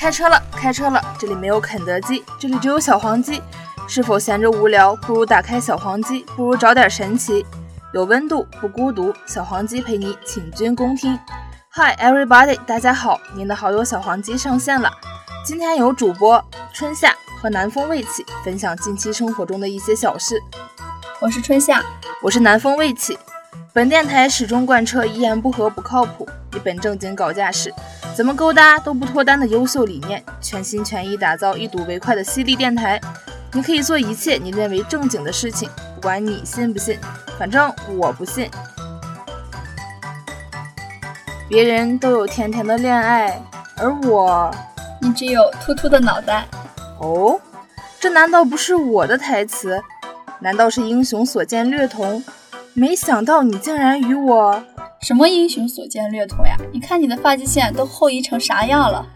开车了，开车了！这里没有肯德基，这里只有小黄鸡。是否闲着无聊，不如打开小黄鸡，不如找点神奇。有温度，不孤独，小黄鸡陪你请君共听。Hi everybody，大家好，您的好友小黄鸡上线了。今天由主播春夏和南风未起分享近期生活中的一些小事。我是春夏，我是南风未起。本电台始终贯彻一言不合不靠谱，一本正经搞架势，怎么勾搭都不脱单的优秀理念，全心全意打造一睹为快的犀利电台。你可以做一切你认为正经的事情，不管你信不信，反正我不信。别人都有甜甜的恋爱，而我，你只有秃秃的脑袋。哦，这难道不是我的台词？难道是英雄所见略同？没想到你竟然与我……什么英雄所见略同呀？你看你的发际线都后移成啥样了？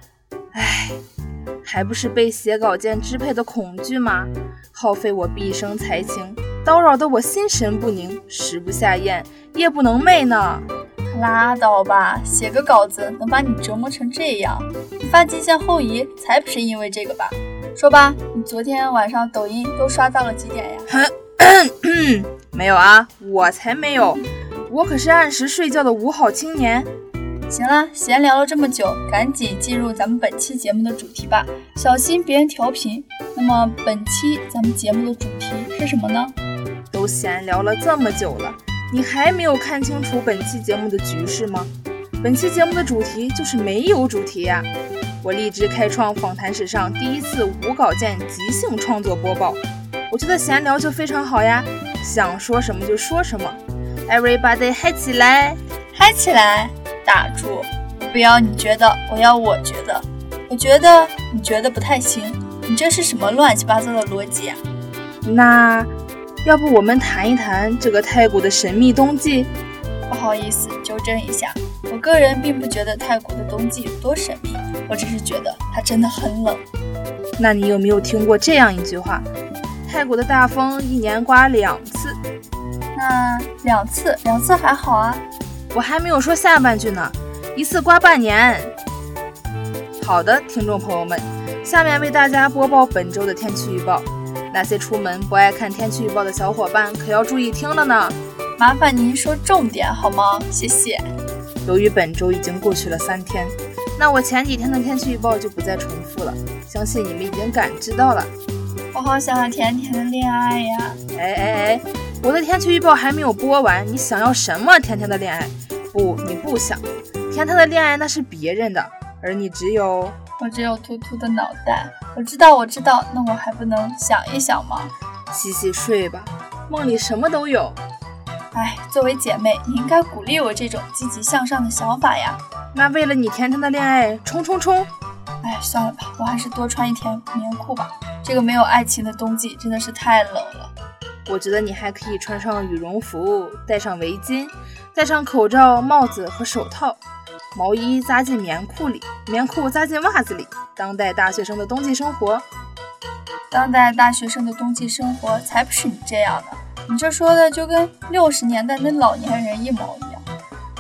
唉。还不是被写稿件支配的恐惧吗？耗费我毕生才情，叨扰得我心神不宁，食不下咽，夜不能寐呢。拉倒吧，写个稿子能把你折磨成这样？你发际线后移才不是因为这个吧？说吧，你昨天晚上抖音都刷到了几点呀？没有啊，我才没有，我可是按时睡觉的五好青年。行了，闲聊了这么久，赶紧进入咱们本期节目的主题吧，小心别人调频。那么本期咱们节目的主题是什么呢？都闲聊了这么久了，你还没有看清楚本期节目的局势吗？本期节目的主题就是没有主题呀！我立志开创访谈史上第一次无稿件即兴创作播报，我觉得闲聊就非常好呀，想说什么就说什么，Everybody 嗨起来，嗨起来！打住！不要你觉得，我要我觉得。我觉得你觉得不太行，你这是什么乱七八糟的逻辑啊？那要不我们谈一谈这个太古的神秘冬季？不好意思，纠正一下，我个人并不觉得太古的冬季有多神秘，我只是觉得它真的很冷。那你有没有听过这样一句话？泰国的大风一年刮两次。那两次，两次还好啊。我还没有说下半句呢，一次刮半年。好的，听众朋友们，下面为大家播报本周的天气预报。那些出门不爱看天气预报的小伙伴可要注意听了呢。麻烦您说重点好吗？谢谢。由于本周已经过去了三天，那我前几天的天气预报就不再重复了。相信你们已经感知到了。我好想要甜甜的恋爱呀！哎哎哎，我的天气预报还没有播完，你想要什么甜甜的恋爱？不，你不想，甜甜的恋爱那是别人的，而你只有我只有秃秃的脑袋。我知道，我知道，那我还不能想一想吗？洗洗睡吧，梦里什么都有。哎，作为姐妹，你应该鼓励我这种积极向上的想法呀。那为了你甜甜的恋爱，冲冲冲！哎，算了吧，我还是多穿一条棉裤吧。这个没有爱情的冬季真的是太冷了。我觉得你还可以穿上羽绒服，戴上围巾。戴上口罩、帽子和手套，毛衣扎进棉裤里，棉裤扎进袜子里。当代大学生的冬季生活，当代大学生的冬季生活才不是你这样的。你这说的就跟六十年代那老年人一模一样。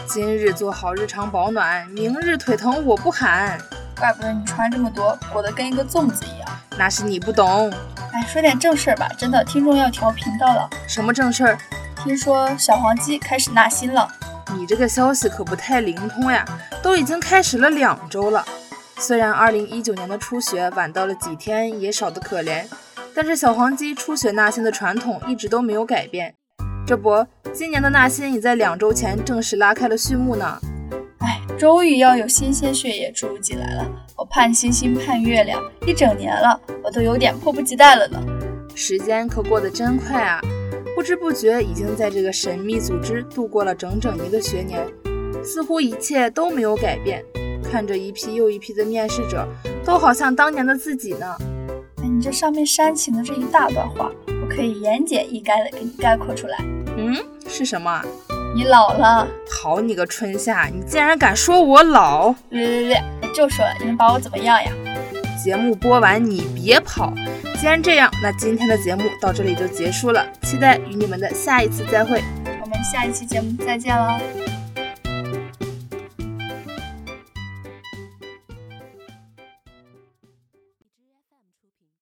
今日做好日常保暖，明日腿疼我不喊。怪不得你穿这么多，裹得跟一个粽子一样。那是你不懂。哎，说点正事儿吧，真的，听众要调频道了。什么正事儿？听说小黄鸡开始纳新了，你这个消息可不太灵通呀！都已经开始了两周了，虽然二零一九年的初雪晚到了几天，也少得可怜，但是小黄鸡初雪纳新的传统一直都没有改变。这不，今年的纳新已在两周前正式拉开了序幕呢。哎，终于要有新鲜血液注入进来了，我盼星星盼月亮一整年了，我都有点迫不及待了呢。时间可过得真快啊！不知不觉已经在这个神秘组织度过了整整一个学年，似乎一切都没有改变。看着一批又一批的面试者，都好像当年的自己呢。哎，你这上面煽情的这一大段话，我可以言简意赅的给你概括出来。嗯，是什么？你老了。好你个春夏，你竟然敢说我老！略略略，我就说了，你能把我怎么样呀？节目播完你别跑。既然这样，那今天的节目到这里就结束了。期待与你们的下一次再会。我们下一期节目再见了。